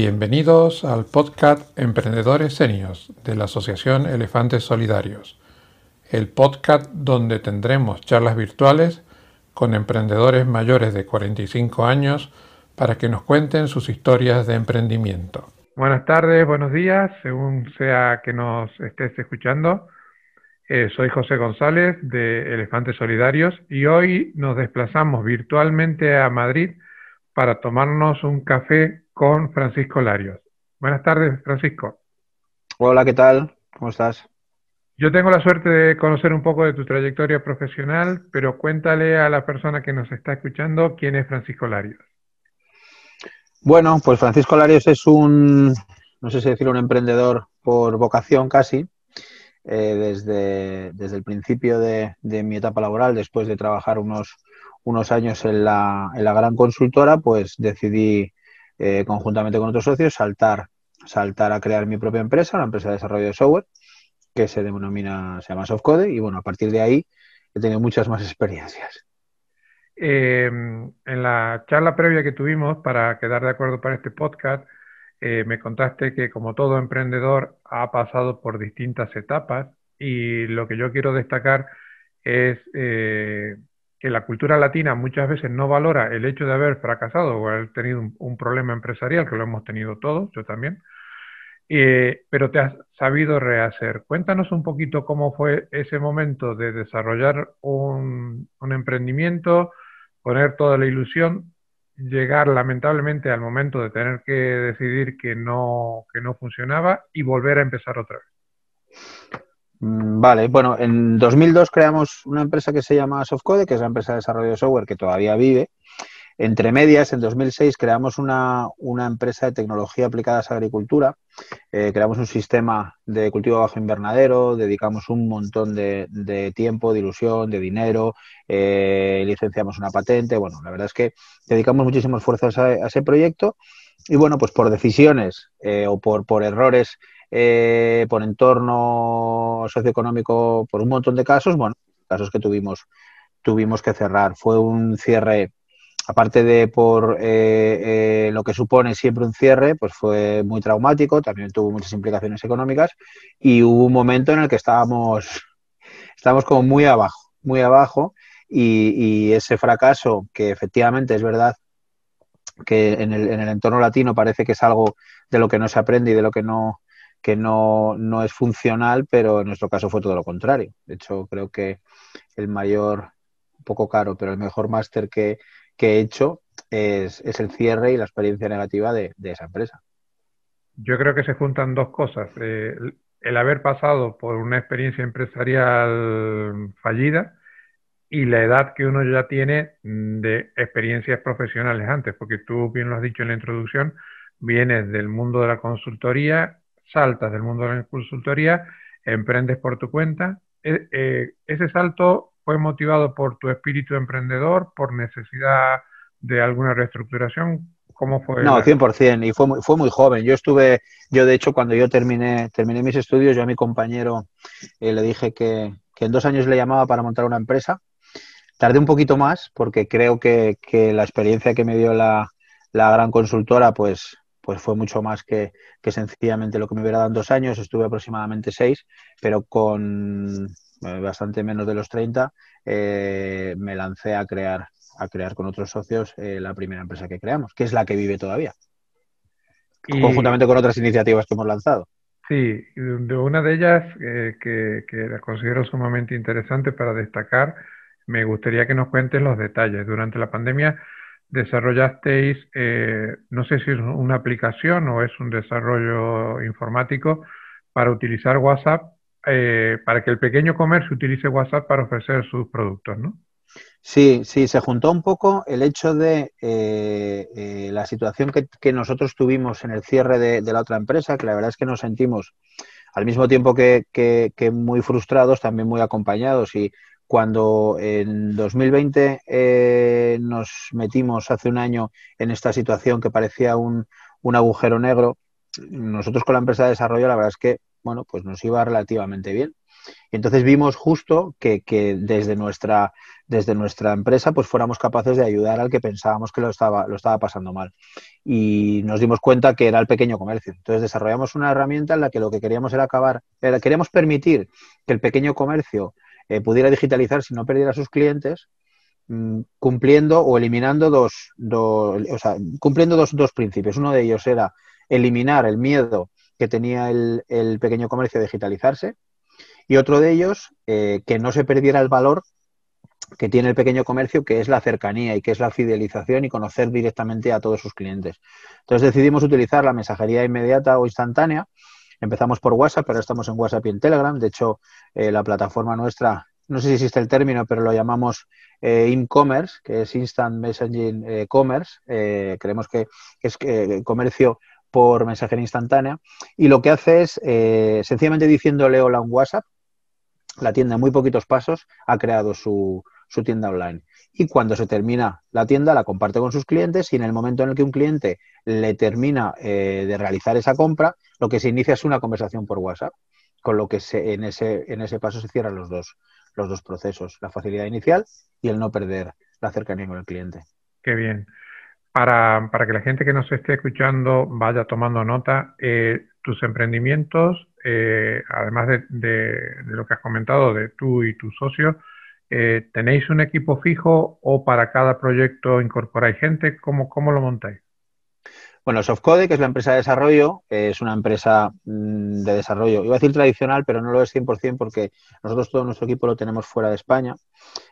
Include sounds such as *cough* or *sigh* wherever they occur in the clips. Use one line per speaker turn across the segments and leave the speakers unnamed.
Bienvenidos al podcast Emprendedores Senios de la Asociación Elefantes Solidarios, el podcast donde tendremos charlas virtuales con emprendedores mayores de 45 años para que nos cuenten sus historias de emprendimiento. Buenas tardes, buenos días, según sea que nos estés escuchando. Eh, soy José González de Elefantes Solidarios y hoy nos desplazamos virtualmente a Madrid para tomarnos un café con Francisco Larios. Buenas tardes, Francisco.
Hola, ¿qué tal? ¿Cómo estás?
Yo tengo la suerte de conocer un poco de tu trayectoria profesional, pero cuéntale a la persona que nos está escuchando quién es Francisco Larios.
Bueno, pues Francisco Larios es un, no sé si decir un emprendedor por vocación casi, eh, desde, desde, el principio de, mi etapa laboral, después de trabajar unos, unos años en la, en la gran consultora, pues decidí eh, conjuntamente con otros socios saltar, saltar a crear mi propia empresa, una empresa de desarrollo de software, que se denomina, se llama Softcode, y bueno, a partir de ahí he tenido muchas más experiencias.
Eh, en la charla previa que tuvimos para quedar de acuerdo para este podcast, eh, me contaste que como todo emprendedor ha pasado por distintas etapas y lo que yo quiero destacar es que la cultura latina muchas veces no valora el hecho de haber fracasado o haber tenido un, problema empresarial, que lo hemos tenido todos, yo también, pero te has sabido rehacer. Cuéntanos un poquito cómo fue ese momento de desarrollar un, un emprendimiento, poner toda la ilusión llegar lamentablemente al momento de tener que decidir que no, que no funcionaba y volver a empezar otra vez.
Mm, vale, bueno, en 2002 creamos una empresa que se llama Softcode, que es la empresa de desarrollo de software que todavía vive. Entre medias, en 2006 creamos una, empresa de tecnología aplicada a agricultura, eh, creamos un sistema de cultivo bajo invernadero, dedicamos un montón de, tiempo, de ilusión, de dinero, eh, licenciamos una patente, bueno, la verdad es que dedicamos muchísimo esfuerzo a, ese proyecto. Y bueno, pues por decisiones eh, o por, por errores, por entorno socioeconómico, por un montón de casos, bueno, casos que tuvimos, tuvimos que cerrar. Fue un cierre aparte de por eh, eh, lo que supone siempre un cierre, pues fue muy traumático, también tuvo muchas implicaciones económicas y hubo un momento en el que estábamos, estábamos como muy abajo, muy abajo y, ese fracaso, que efectivamente es verdad que en el, entorno latino parece que es algo de lo que no se aprende y de lo que no que no, no es funcional, pero en nuestro caso fue todo lo contrario. De hecho, creo que el mayor, un poco caro, pero el mejor máster que, que he hecho es, el cierre y la experiencia negativa de, esa empresa.
Yo creo que se juntan dos cosas. Eh, el haber pasado por una experiencia empresarial fallida y la edad que uno ya tiene de experiencias profesionales antes, porque tú bien lo has dicho en la introducción, vienes del mundo de la consultoría, saltas del mundo de la consultoría, emprendes por tu cuenta. E, eh, ese salto ¿Fue motivado por tu espíritu emprendedor, por necesidad de alguna reestructuración? ¿Cómo fue?
No, 100%, y fue muy, fue muy joven. Yo estuve, yo de hecho cuando yo terminé, terminé mis estudios, yo a mi compañero eh, le dije que, en dos años le llamaba para montar una empresa. Tardé un poquito más porque creo que, la experiencia que me dio la, gran consultora pues, pues fue mucho más que, que, sencillamente lo que me hubiera dado en dos años. Estuve aproximadamente seis, pero con eh, bastante menos de los 30, eh, me lancé a crear, a crear con otros socios eh, la primera empresa que creamos, que es la que vive todavía, conjuntamente con otras iniciativas que hemos lanzado.
Sí, de una de ellas que, la considero sumamente interesante para destacar, me gustaría que nos cuentes los detalles. Durante la pandemia desarrollasteis, no sé si es una aplicación o es un desarrollo informático para utilizar WhatsApp eh, para que el pequeño comercio utilice WhatsApp para ofrecer sus productos, ¿no?
Sí, sí, se juntó un poco el hecho de eh, eh, la situación que, nosotros tuvimos en el cierre de, la otra empresa, que la verdad es que nos sentimos al mismo tiempo que, muy frustrados, también muy acompañados. Y cuando en 2020 nos metimos hace un año en esta situación que parecía un, un agujero negro, nosotros con la empresa de desarrollo, la verdad es que bueno, pues nos iba relativamente bien. Y entonces vimos justo que, desde nuestra desde nuestra empresa pues fuéramos capaces de ayudar al que pensábamos que lo estaba, lo estaba pasando mal. Y nos dimos cuenta que era el pequeño comercio. Entonces desarrollamos una herramienta en la que lo que queríamos era acabar, queríamos permitir que el pequeño comercio eh, pudiera digitalizar si no perdiera sus clientes, mm, cumpliendo o eliminando dos, dos cumpliendo dos, dos principios. Uno de ellos era eliminar el miedo que tenía el, el pequeño comercio a digitalizarse y otro de ellos, eh, que no se perdiera el valor que tiene el pequeño comercio, que es la cercanía y que es la fidelización y conocer directamente a todos sus clientes. Entonces decidimos utilizar la mensajería inmediata o instantánea. Empezamos por WhatsApp, pero estamos en WhatsApp y en Telegram. De hecho, eh, la plataforma nuestra, no sé si existe el término, pero lo llamamos eh, in-commerce, que es Instant Messaging eh, Commerce. creemos que, es comercio por mensajería instantánea. Y lo que hace es, sencillamente diciéndole hola un WhatsApp, la tienda en muy poquitos pasos ha creado su, su tienda online. Y cuando se termina la tienda, la comparte con sus clientes y en el momento en el que un cliente le termina eh, de realizar esa compra, lo que se inicia es una conversación por WhatsApp, con lo que se, en, ese, en ese paso se cierran los dos, los dos procesos, la facilidad inicial y el no perder la cercanía con el cliente.
Qué bien. Para, para que la gente que nos esté escuchando vaya tomando nota, eh, tus emprendimientos, eh, además de, de, lo que has comentado de tú y tus socios, eh, ¿Tenéis un equipo fijo o para cada proyecto incorporáis gente? ¿Cómo, cómo lo montáis?
Bueno, Softcode, que es la empresa de desarrollo, es una empresa mm, de desarrollo, iba a decir tradicional, pero no lo es 100% porque nosotros todo nuestro equipo lo tenemos fuera de España.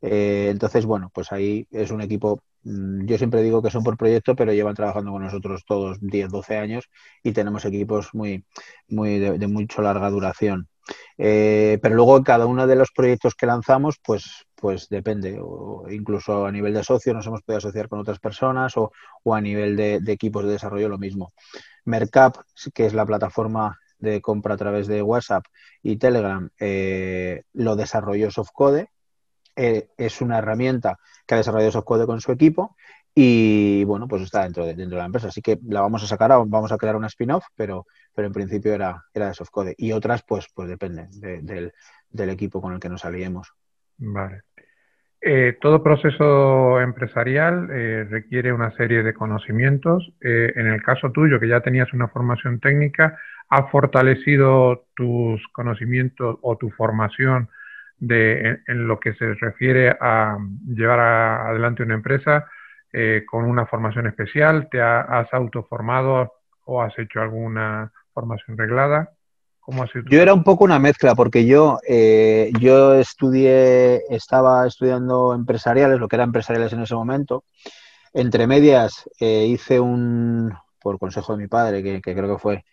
Eh, entonces, bueno, pues ahí es un equipo, mm, yo siempre digo que son por proyecto, pero llevan trabajando con nosotros todos 10, 12 años y tenemos equipos muy, muy de mucho larga duración. Eh, pero luego cada uno de los proyectos que lanzamos, pues, pues depende. O incluso a nivel de socio nos hemos podido asociar con otras personas o, a nivel de, equipos de desarrollo lo mismo. Mercap, que es la plataforma de compra a través de WhatsApp y Telegram, eh, lo desarrolló Softcode. Eh, es una herramienta que ha desarrollado Softcode con su equipo y bueno, pues está dentro de, dentro de la empresa. Así que la vamos a sacar, vamos a crear una spin-off, pero, pero en principio era, era de softcode. Y otras, pues, pues depende del, equipo con el que nos aliemos.
Vale. Eh, todo proceso empresarial eh, requiere una serie de conocimientos. Eh, en el caso tuyo, que ya tenías una formación técnica, ¿ha fortalecido tus conocimientos o tu formación de, en, lo que se refiere a llevar adelante una empresa? Eh, con una formación especial? ¿Te has autoformado o has hecho alguna formación reglada?
¿Cómo Yo era un poco una mezcla porque yo, eh, yo estudié, estaba estudiando empresariales, lo que era empresariales en ese momento. Entre medias eh, hice un, por consejo de mi padre, que, creo que fue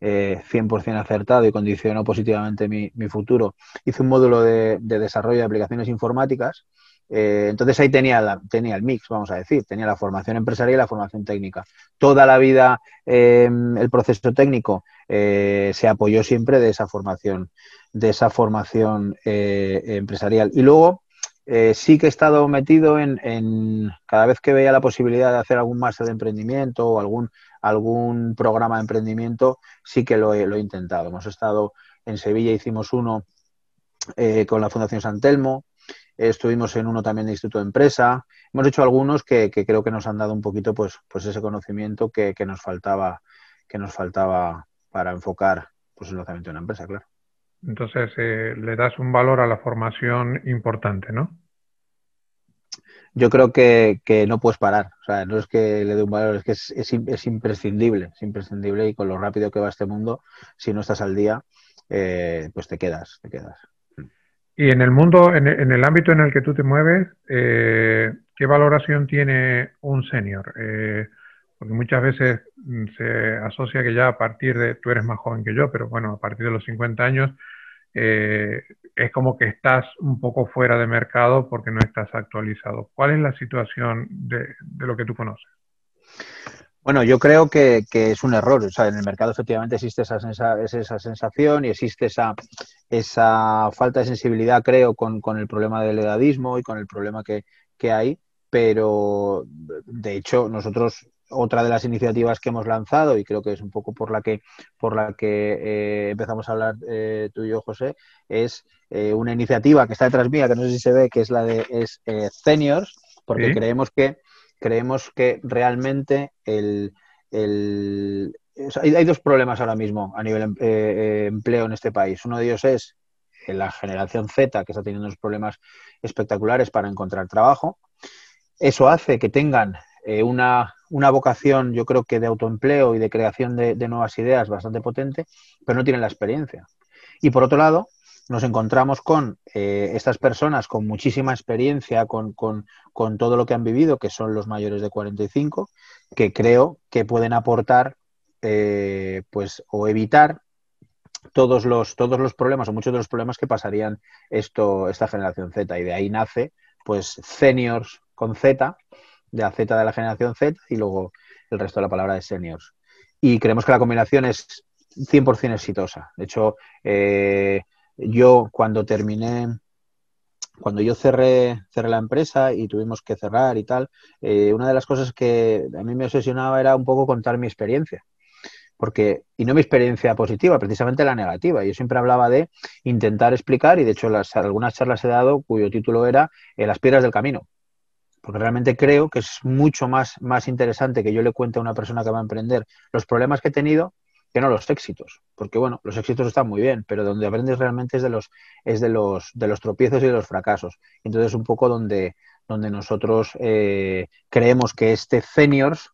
100% acertado y condicionó positivamente mi, futuro, hice un módulo de desarrollo de aplicaciones informáticas eh, entonces ahí tenía, tenía el mix, vamos a decir, tenía la formación empresarial y la formación técnica. Toda la vida em, el proceso técnico eh, se apoyó siempre de esa formación, de esa formación eh, empresarial. Y luego sí que he estado metido en, cada vez que veía la posibilidad de hacer algún máster de emprendimiento o algún, algún programa de emprendimiento, sí que lo he, intentado. Hemos estado en Sevilla, hicimos uno con la Fundación San Telmo, estuvimos en uno también de Instituto de Empresa, hemos hecho algunos que, creo que nos han dado un poquito pues, pues ese conocimiento que, nos faltaba, que nos faltaba para enfocar pues, el lanzamiento de una empresa, claro.
Entonces, eh, le das un valor a la formación importante, ¿no?
Yo creo que, no puedes parar. O sea, no es que le dé un valor, es que es, es, imprescindible, es imprescindible y con lo rápido que va este mundo, si no estás al día, eh, pues te quedas, te quedas.
Y en el mundo, en el, ámbito en el que tú te mueves, eh, ¿qué valoración tiene un senior? Eh, porque muchas veces mm, se asocia que ya a partir de, tú eres más joven que yo, pero bueno, a partir de los 50 años eh, es como que estás un poco fuera de mercado porque no estás actualizado. ¿Cuál es la situación de, de lo que tú conoces?
Bueno, yo creo que, es un error. O sea, en el mercado efectivamente existe esa, esa sensación y existe esa, esa falta de sensibilidad, creo, con, el problema del edadismo y con el problema que, hay. Pero, de hecho, nosotros otra de las iniciativas que hemos lanzado y creo que es un poco por la que por la que eh, empezamos a hablar eh, tú y yo José es una iniciativa que está detrás mía que no sé si se ve que es la de es, seniors porque creemos que creemos que realmente el, hay, dos problemas ahora mismo a nivel empleo en este país uno de ellos es la generación Z que está teniendo unos problemas espectaculares para encontrar trabajo eso hace que tengan eh, una, vocación, yo creo que de autoempleo y de creación de, nuevas ideas bastante potente, pero no tienen la experiencia. Y por otro lado, nos encontramos con eh, estas personas con muchísima experiencia, con, todo lo que han vivido, que son los mayores de 45, que creo que pueden aportar eh, pues, o evitar todos los, todos los problemas o muchos de los problemas que pasarían esto, esta generación Z. Y de ahí nace pues seniors con Z, de la Z de la generación Z y luego el resto de la palabra de seniors. Y creemos que la combinación es 100% exitosa. De hecho, eh, yo cuando terminé, cuando yo cerré, cerré la empresa y tuvimos que cerrar y tal, eh, una de las cosas que a mí me obsesionaba era un poco contar mi experiencia. Porque, y no mi experiencia positiva, precisamente la negativa. Yo siempre hablaba de intentar explicar, y de hecho las, algunas charlas he dado cuyo título era eh, Las piedras del camino porque realmente creo que es mucho más, más interesante que yo le cuente a una persona que va a emprender los problemas que he tenido que no los éxitos, porque bueno, los éxitos están muy bien, pero donde aprendes realmente es de los es de los de los tropiezos y de los fracasos. Entonces un poco donde donde nosotros eh, creemos que este seniors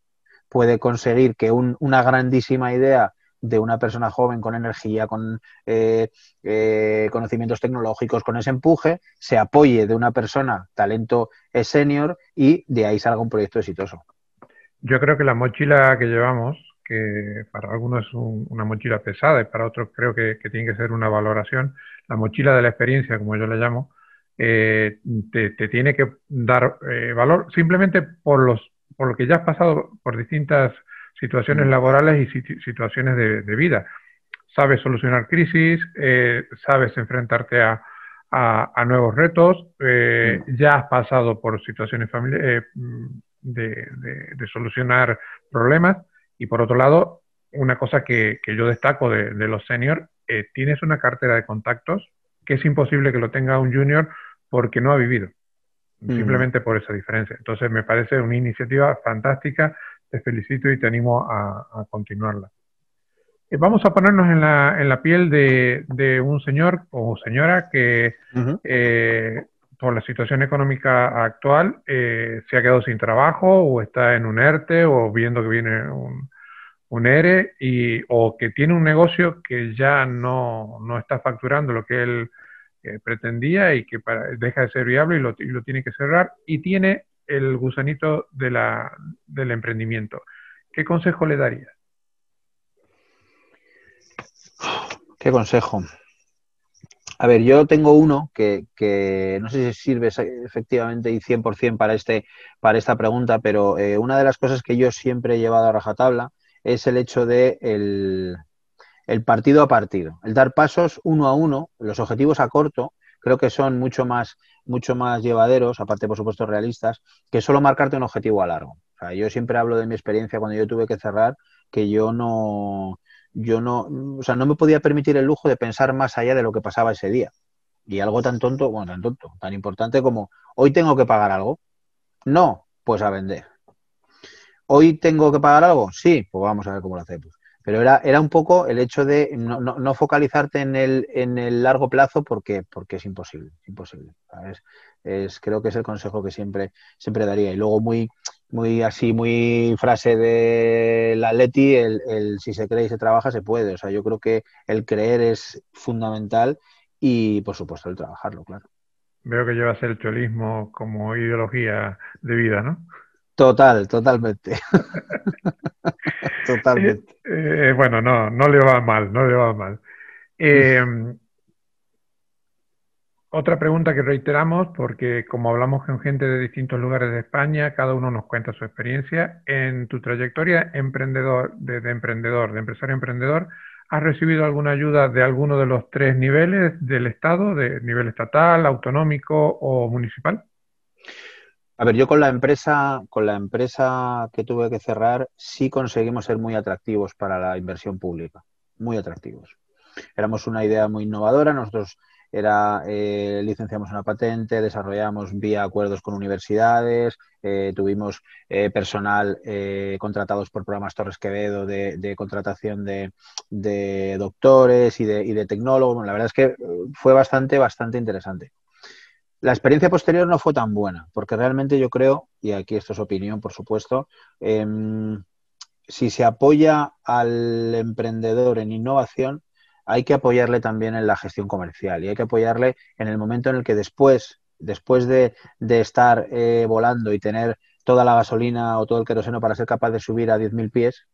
puede conseguir que una grandísima idea de una persona joven con energía, con eh, eh, conocimientos tecnológicos, con ese empuje, se apoye de una persona, talento senior, y de ahí salga un proyecto exitoso.
Yo creo que la mochila que llevamos, que para algunos es una mochila pesada y para otros creo que, tiene que ser una valoración, la mochila de la experiencia, como yo le llamo, eh, te, tiene que dar valor simplemente por, los, por lo que ya has pasado por distintas situaciones mm. laborales y situaciones de, vida. Sabes solucionar crisis, eh, sabes enfrentarte a, nuevos retos, eh, mm. ya has pasado por situaciones eh, de, de, solucionar problemas y por otro lado, una cosa que, yo destaco de, los seniors, tienes una cartera de contactos que es imposible que lo tenga un junior porque no ha vivido, mm. simplemente por esa diferencia. Entonces me parece una iniciativa fantástica te felicito y te animo a, continuarla. Eh, vamos a ponernos en la, en la piel de, un señor o señora que eh, por la situación económica actual eh, se ha quedado sin trabajo o está en un ERTE o viendo que viene un, un ERE y, o que tiene un negocio que ya no, está facturando lo que él pretendía y que deja de ser viable y lo, tiene que cerrar y tiene el gusanito de la, del emprendimiento. ¿Qué consejo le darías?
¿Qué consejo? A ver, yo tengo uno que, no sé si sirve efectivamente y 100% para, este, para esta pregunta, pero eh, una de las cosas que yo siempre he llevado a rajatabla es el hecho de el, el partido a partido, el dar pasos uno a uno, los objetivos a corto, creo que son mucho más, mucho más llevaderos, aparte por supuesto realistas, que solo marcarte un objetivo a largo. O sea, yo siempre hablo de mi experiencia cuando yo tuve que cerrar, que yo no, yo no, o sea, no me podía permitir el lujo de pensar más allá de lo que pasaba ese día. Y algo tan tonto, bueno, tan tonto, tan importante como hoy tengo que pagar algo. No, pues a vender. Hoy tengo que pagar algo, sí, pues vamos a ver cómo lo hacemos. Pero era, era un poco el hecho de no, no, focalizarte en el, en el largo plazo porque, porque es imposible, imposible. Es, creo que es el consejo que siempre, siempre daría. Y luego muy, muy así, muy frase de la Leti, el, el si se cree y se trabaja, se puede. O sea, yo creo que el creer es fundamental y, por supuesto, el trabajarlo, claro.
Veo que llevas el cholismo como ideología de vida, ¿no?
Total, totalmente. *laughs* totalmente. *laughs*
Eh, eh, bueno, no, no le va mal, no le va mal. Eh, otra pregunta que reiteramos, porque como hablamos con gente de distintos lugares de España, cada uno nos cuenta su experiencia. En tu trayectoria emprendedor, de, de emprendedor, de empresario emprendedor, ¿has recibido alguna ayuda de alguno de los tres niveles del Estado, de nivel estatal, autonómico o municipal?
A ver, yo con la empresa, con la empresa que tuve que cerrar, sí conseguimos ser muy atractivos para la inversión pública, muy atractivos. Éramos una idea muy innovadora, nosotros era eh, licenciamos una patente, desarrollamos vía acuerdos con universidades, eh, tuvimos eh, personal contratados por programas Torres Quevedo de, contratación de, doctores y de, y de, tecnólogos. La verdad es que fue bastante, bastante interesante. La experiencia posterior no fue tan buena, porque realmente yo creo, y aquí esto es opinión, por supuesto, em, si se apoya al emprendedor en innovación, hay que apoyarle también en la gestión comercial y hay que apoyarle en el momento en el que después, después de, estar eh, volando y tener toda la gasolina o todo el queroseno para ser capaz de subir a 10.000 pies,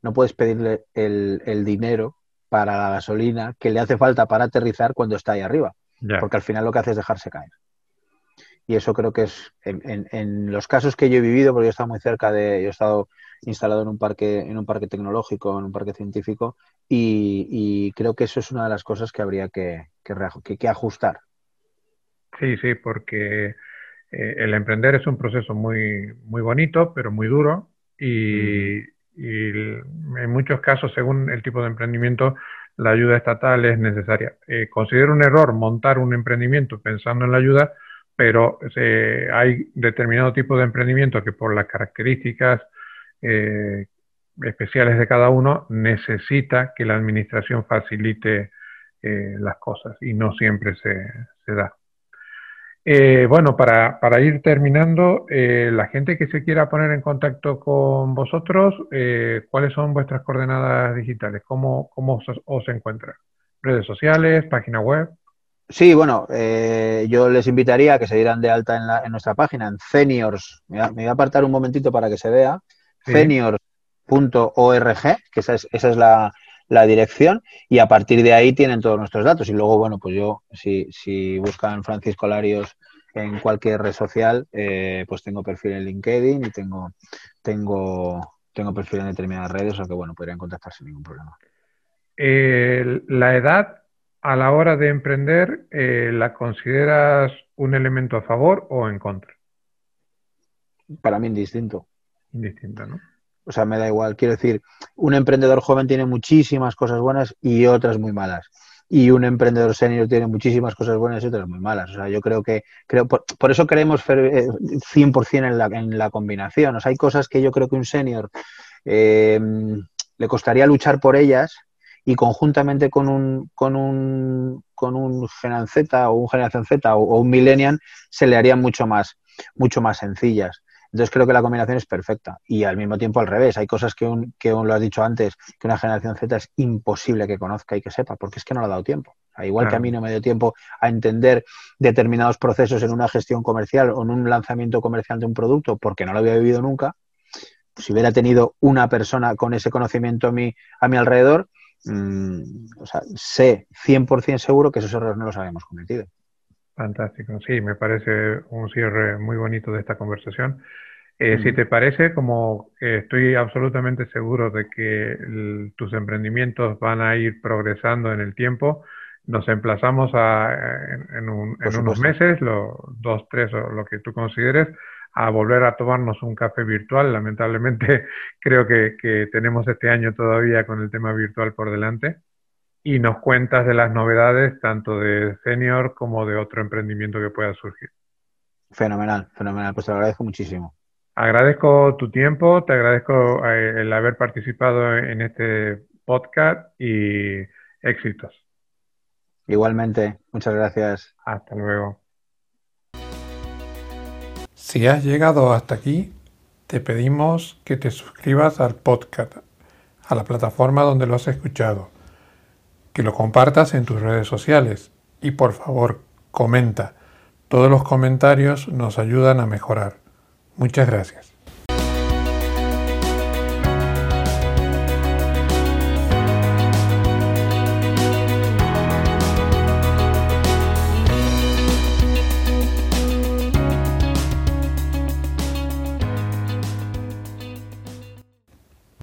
no puedes pedirle el, dinero para la gasolina que le hace falta para aterrizar cuando está ahí arriba, porque al final lo que hace es dejarse caer. Y eso creo que es, en, en, los casos que yo he vivido, porque yo he estado muy cerca de, yo he estado instalado en un parque, en un parque tecnológico, en un parque científico, y, creo que eso es una de las cosas que habría que, que, ajustar.
Sí, sí, porque eh, el emprender es un proceso muy, muy bonito, pero muy duro, y, en muchos casos, según el tipo de emprendimiento, la ayuda estatal es necesaria. Eh, considero un error montar un emprendimiento pensando en la ayuda, pero eh, hay determinado tipo de emprendimiento que por las características eh, especiales de cada uno, necesita que la administración facilite las cosas y no siempre se, da. Eh, bueno, para, ir terminando, la gente que se quiera poner en contacto con vosotros, ¿cuáles son vuestras coordenadas digitales? ¿Cómo, cómo os, encuentran? ¿Redes sociales? ¿Página web?
Sí, bueno, yo les invitaría a que se dieran de alta en, la, en nuestra página, en Seniors. Me, voy a apartar un momentito para que se vea seniors.org, que esa es, esa es la, dirección, y a partir de ahí tienen todos nuestros datos. Y luego, bueno, pues yo, si, si buscan Francisco Larios en cualquier red social, eh, pues tengo perfil en LinkedIn y tengo, tengo, tengo perfil en determinadas redes, o que, bueno, podrían contactar sin ningún problema.
Eh, la edad a la hora de emprender, eh, ¿la consideras un elemento a favor o en contra?
Para mí indistinto
indistinta, ¿no? O
sea, me da igual. Quiero decir, un emprendedor joven tiene muchísimas cosas buenas y otras muy malas. Y un emprendedor senior tiene muchísimas cosas buenas y otras muy malas. O sea, yo creo que, creo, por, eso creemos 100% en la, en la combinación. O sea, hay cosas que yo creo que un senior eh, le costaría luchar por ellas y conjuntamente con un, con un, con un Z o un Generación Z o, o un Millennial se le harían mucho más, mucho más sencillas. Entonces creo que la combinación es perfecta y al mismo tiempo al revés. Hay cosas que, un, que lo has dicho antes, que una generación Z es imposible que conozca y que sepa, porque es que no le ha dado tiempo. igual que a mí no me dio tiempo a entender determinados procesos en una gestión comercial o en un lanzamiento comercial de un producto porque no lo había vivido nunca, si hubiera tenido una persona con ese conocimiento a mi, a mi alrededor, mm, o sea, sé 100% seguro que esos errores no los habíamos cometido.
Fantástico, sí, me parece un cierre muy bonito de esta conversación. Eh, si te parece, como estoy absolutamente seguro de que tus emprendimientos van a ir progresando en el tiempo, nos emplazamos a, en, unos meses, los dos, tres o lo que tú consideres, a volver a tomarnos un café virtual. Lamentablemente *laughs* creo que, que tenemos este año todavía con el tema virtual por delante y nos cuentas de las novedades tanto de Senior como de otro emprendimiento que pueda surgir.
Fenomenal, fenomenal. Pues te agradezco muchísimo.
Agradezco tu tiempo, te agradezco eh, el haber participado en este podcast y éxitos.
Igualmente, muchas gracias.
Hasta luego. Si has llegado hasta aquí, te pedimos que te suscribas al podcast, a la plataforma donde lo has escuchado que lo compartas en tus redes sociales y por favor comenta. Todos los comentarios nos ayudan a mejorar. Muchas gracias.